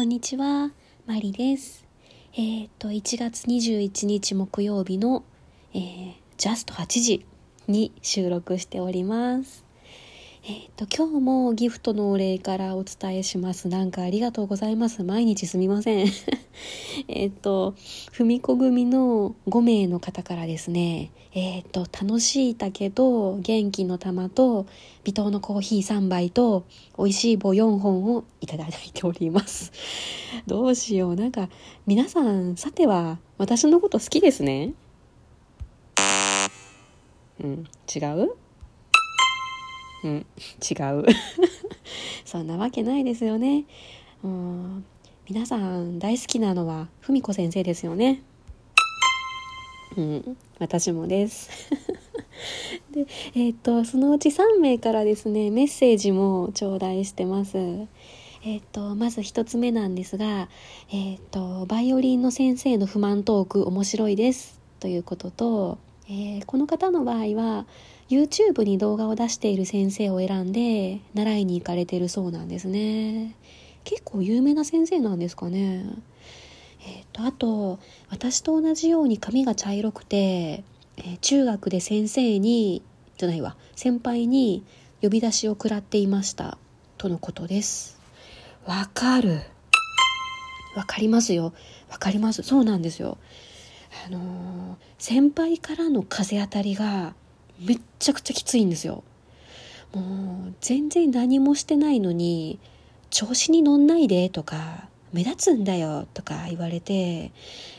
こんにちは、マリです。えっ、と、1月21日木曜日の、えー、ジャスト8時に収録しております。えっ、と、今日もギフトのお礼からお伝えします。なんかありがとうございます。毎日すみません。えっと、ふみこ組の5名の方からですね、えっ、と、楽しいだけど、元気の玉と、微糖のコーヒー3杯と、美味しい棒4本をいただいております。どうしよう。なんか、皆さん、さては、私のこと好きですね。うん、違う？うん、違う。そんなわけないですよね。うん。皆さん大好きなのは文子先生ですよね。うん。私もです。でえっ、とそのうち3名からですねメッセージも頂戴してます。えっ、とまず1つ目なんですがえっ、とバイオリンの先生の不満トーク面白いです。ということと、えー、この方の場合は YouTube に動画を出している先生を選んで習いに行かれてるそうなんですね。結構有名な先生なんですかね。えっ、とあと私と同じように髪が茶色くて、えー、中学で先生にじゃないわ先輩に呼び出しを食らっていましたとのことです。わかる。わかりますよ。わかります。そうなんですよ。あの、先輩からの風当たりがめっちゃくちゃきついんですよ。もう全然何もしてないのに調子に乗んないでとか目立つんだよとか言われて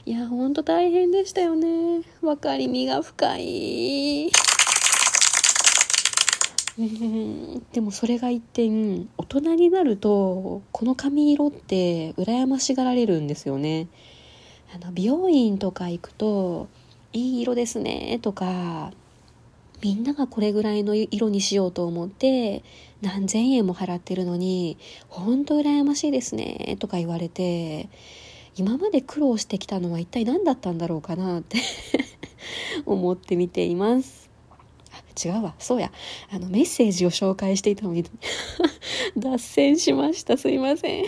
いやほんと大変でしたよね。分かりみが深い。でもそれが一点大人になるとこの髪色って羨ましがられるんですよね。あの美容院とか行くと「いい色ですね」とかみんながこれぐらいの色にしようと思って何千円も払ってるのに本当羨ましいですねとか言われて今まで苦労してきたのは一体何だったんだろうかなって 思って見ています。違うわそうやあのメッセージを紹介していたのに 脱線しましたすいません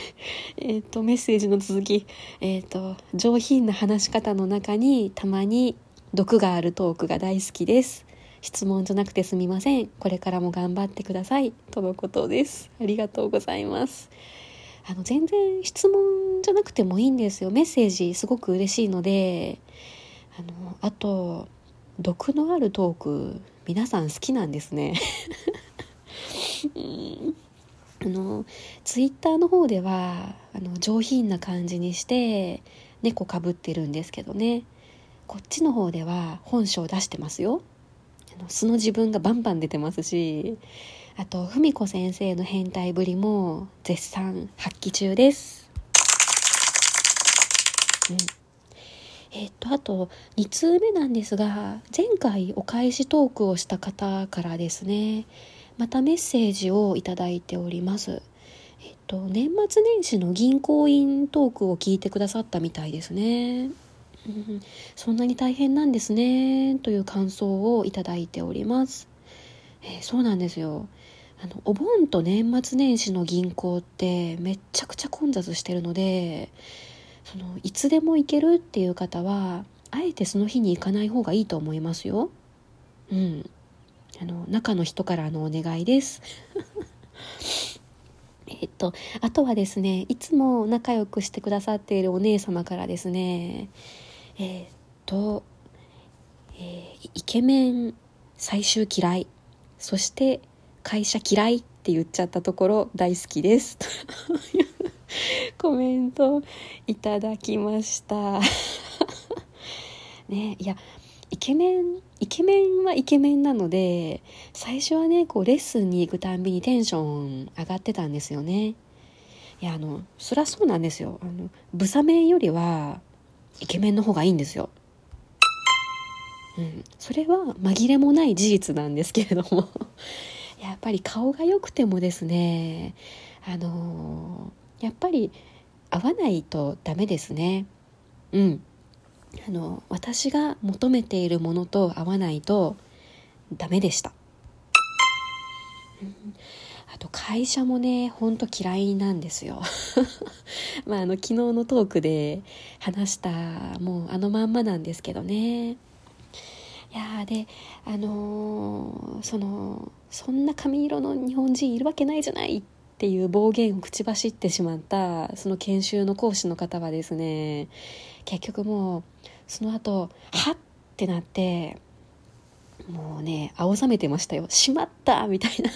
えっ、ー、とメッセージの続きえっ、ー、と上品な話し方の中にたまに毒があるトークが大好きです質問じゃなくてすみません。これからも頑張ってください。とのことです。ありがとうございます。あの、全然質問じゃなくてもいいんですよ。メッセージすごく嬉しいので、あの、あと、毒のあるトーク、皆さん好きなんですね。うんあのツイッターの方ではあの上品な感じにして猫かぶってるんですけどねこっちの方では本性出してますよの素の自分がバンバン出てますしあと文子先生の変態ぶりも絶賛発揮中です。うんえっと、あと、2通目なんですが、前回お返しトークをした方からですね、またメッセージをいただいております。えっと、年末年始の銀行員トークを聞いてくださったみたいですね。うん、そんなに大変なんですねという感想をいただいております、えー、そうなんですよあのお盆と年末年始の銀行ってめっちゃくちゃ混雑してるのでそのいつでも行けるっていう方はあえてその日に行かない方がいいと思いますよ。うん。あの中の人からのお願いです。えっと、あとはですね、いつも仲良くしてくださっているお姉様からですね、え、っと、えー、イケメン最終嫌い。そして会社嫌い。って言っちゃったところ大好きです。コメントいただきました。ねいやイケメンイケメンはイケメンなので最初はねこうレッスンに行くたんびにテンション上がってたんですよね。いやあのそりゃそうなんですよ。あのブサメンよりはイケメンの方がいいんですよ。うん、それは紛れもない事実なんですけれども。やっぱり顔が良くてもですねあのー、やっぱり合わないとダメですね。うん。あの私が求めているものと合わないとダメでした、うん、あと会社もねほんと嫌いなんですよ。まああの昨日のトークで話したもうあのまんまなんですけどね。いやであのー、そのそんな髪色の日本人いるわけないじゃないっていう暴言を口走ってしまったその研修の講師の方はですね結局もうその後はっってなってもうね青ざめてましたよ「しまった! 」みたいな。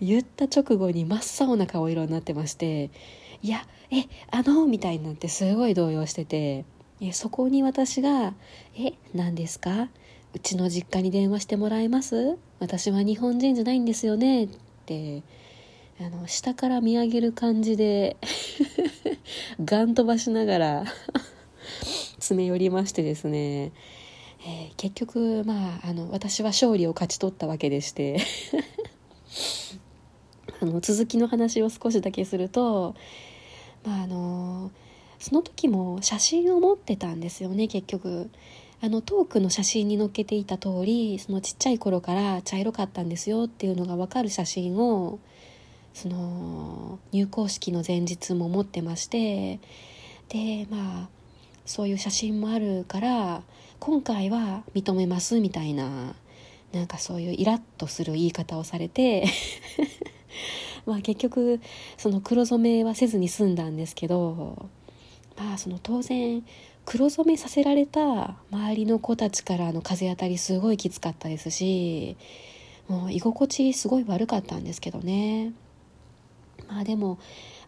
言った直後に真っ青な顔色になってまして「いやえあの」みたいになってすごい動揺しててえそこに私が「え何ですか？うちの実家に電話してもらえます？私は日本人じゃないんですよね」ってあの下から見上げる感じで ガン飛ばしながら 詰め寄りましてですね、えー、結局まああの私は勝利を勝ち取ったわけでして あの続きの話を少しだけするとまああのその時も写真を持ってたんですよね結局。あのトークの写真に載っけていた通りそのちっちゃい頃から茶色かったんですよっていうのが分かる写真をその入校式の前日も持ってましてでまあそういう写真もあるから今回は認めますみたいななんかそういうイラッとする言い方をされて まあ結局その黒染めはせずに済んだんですけどまあその当然黒染めさせられた周りの子たちからの風当たりすごいきつかったですしもう居心地すごい悪かったんですけどね。まあでも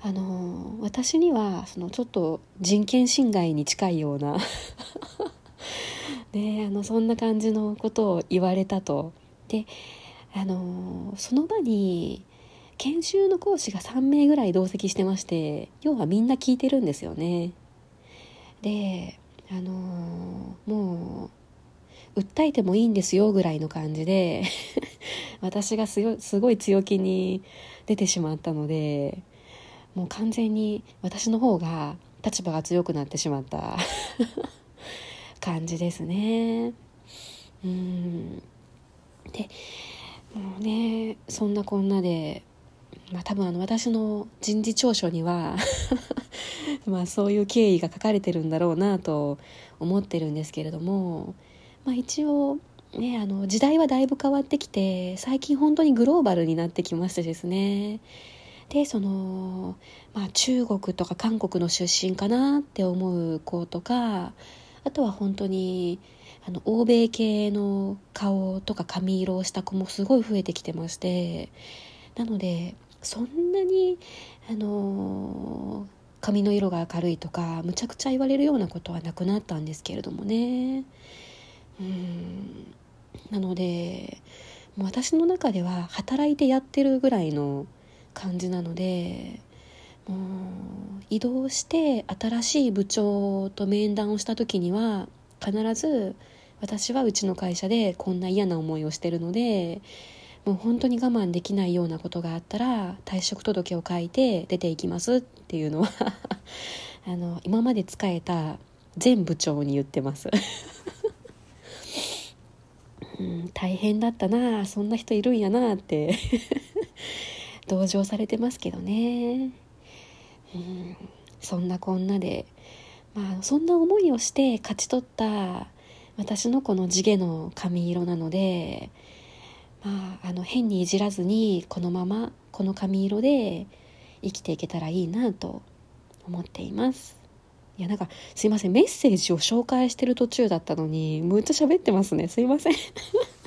あの私にはそのちょっと人権侵害に近いようなで あのそんな感じのことを言われたと。であのその場に研修の講師が3名ぐらい同席してまして要はみんな聞いてるんですよね。であのもう訴えてもいいんですよぐらいの感じで 私がすごい強気に出てしまったのでもう完全に私の方が立場が強くなってしまった。感じですね。うん。でもうねそんなこんなで、まあ、多分あの私の人事調書には まあそういう経緯が書かれてるんだろうなと思ってるんですけれども、まあ、一応ね、あの時代はだいぶ変わってきて最近本当にグローバルになってきましてですね。でその、まあ、中国とか韓国の出身かなって思う子とかあとは本当にあの欧米系の顔とか髪色をした子もすごい増えてきてましてなのでそんなにあの髪の色が明るいとかむちゃくちゃ言われるようなことはなくなったんですけれどもね。うん。なのでもう私の中では働いてやってるぐらいの感じなのでもう移動して新しい部長と面談をした時には必ず私はうちの会社でこんな嫌な思いをしてるのでもう本当に我慢できないようなことがあったら退職届を書いて出ていきますっていうのは あの今まで使えた全部長に言ってます。うん、大変だったなそんな人いるんやなって 同情されてますけどね、うん、そんなこんなでまあそんな思いをして勝ち取った私のこの地毛の髪色なのでまああの変にいじらずにこのままこの髪色で生きていけたらいいなと思っています。いやなんかすいません。メッセージを紹介してる途中だったのにむっちゃ喋ってますね。すいません。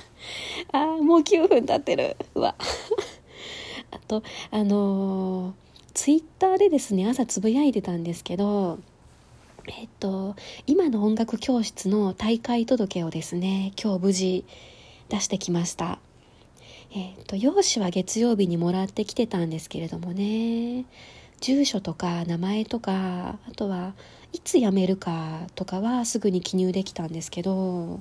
ああもう9分経ってる。うわ。あとあのー、ツイッターでですね朝つぶやいてたんですけどえっと今の音楽教室の大会届をですね今日無事出してきました。えっと用紙は月曜日にもらってきてたんですけれどもね。住所とか名前とかあとはいつ辞めるかとかはすぐに記入できたんですけど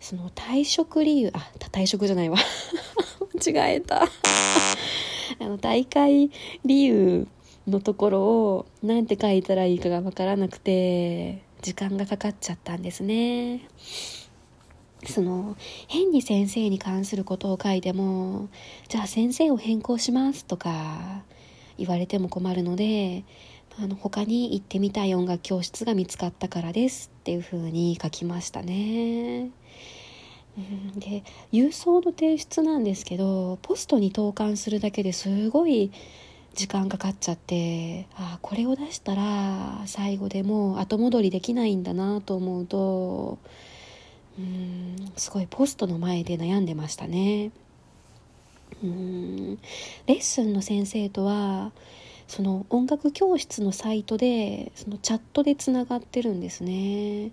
その退職理由あ退職じゃないわ。間違えた。あの大会理由のところを何て書いたらいいかが分からなくて時間がかかっちゃったんですね。その変に先生に関することを書いてもじゃあ先生を変更しますとか言われても困るのであの他に行ってみたい音楽教室が見つかったからですっていう風に書きましたね。で郵送の提出なんですけどポストに投函するだけですごい時間かかっちゃってあこれを出したら最後でもう後戻りできないんだなと思うとうんすごいポストの前で悩んでましたね。うんレッスンの先生とはその音楽教室のサイトでそのチャットでつながってるんですね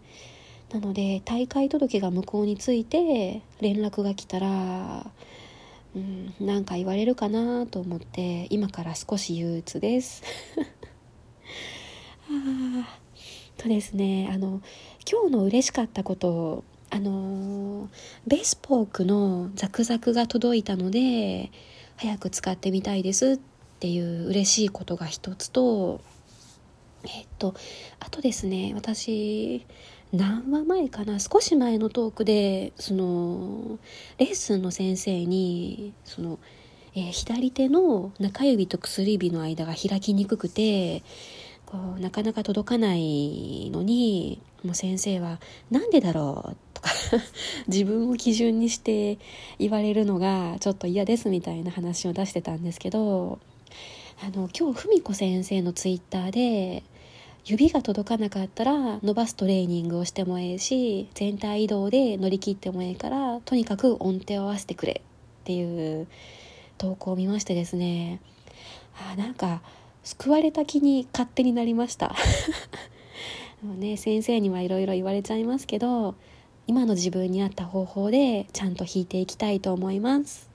なので大会届が向こうについて連絡が来たらうん何か言われるかなと思って今から少し憂鬱です あとですねあの今日の嬉しかったことあのベースポークのザクザクが届いたので早く使ってみたいですっていう嬉しいことが一つとえっとあとですね私何話前かな少し前のトークでそのレッスンの先生にその、えー、左手の中指と薬指の間が開きにくくてこうなかなか届かないのにもう先生は「なんでだろう?」自分を基準にして言われるのがちょっと嫌ですみたいな話を出してたんですけどあの今日文子先生のツイッターで指が届かなかったら伸ばすトレーニングをしてもええし全体移動で乗り切ってもええからとにかく音程を合わせてくれっていう投稿を見ましてですね。あなんか救われた気に勝手になりました。ね先生にはいろいろ言われちゃいますけど今の自分に合った方法でちゃんと弾いていきたいと思います。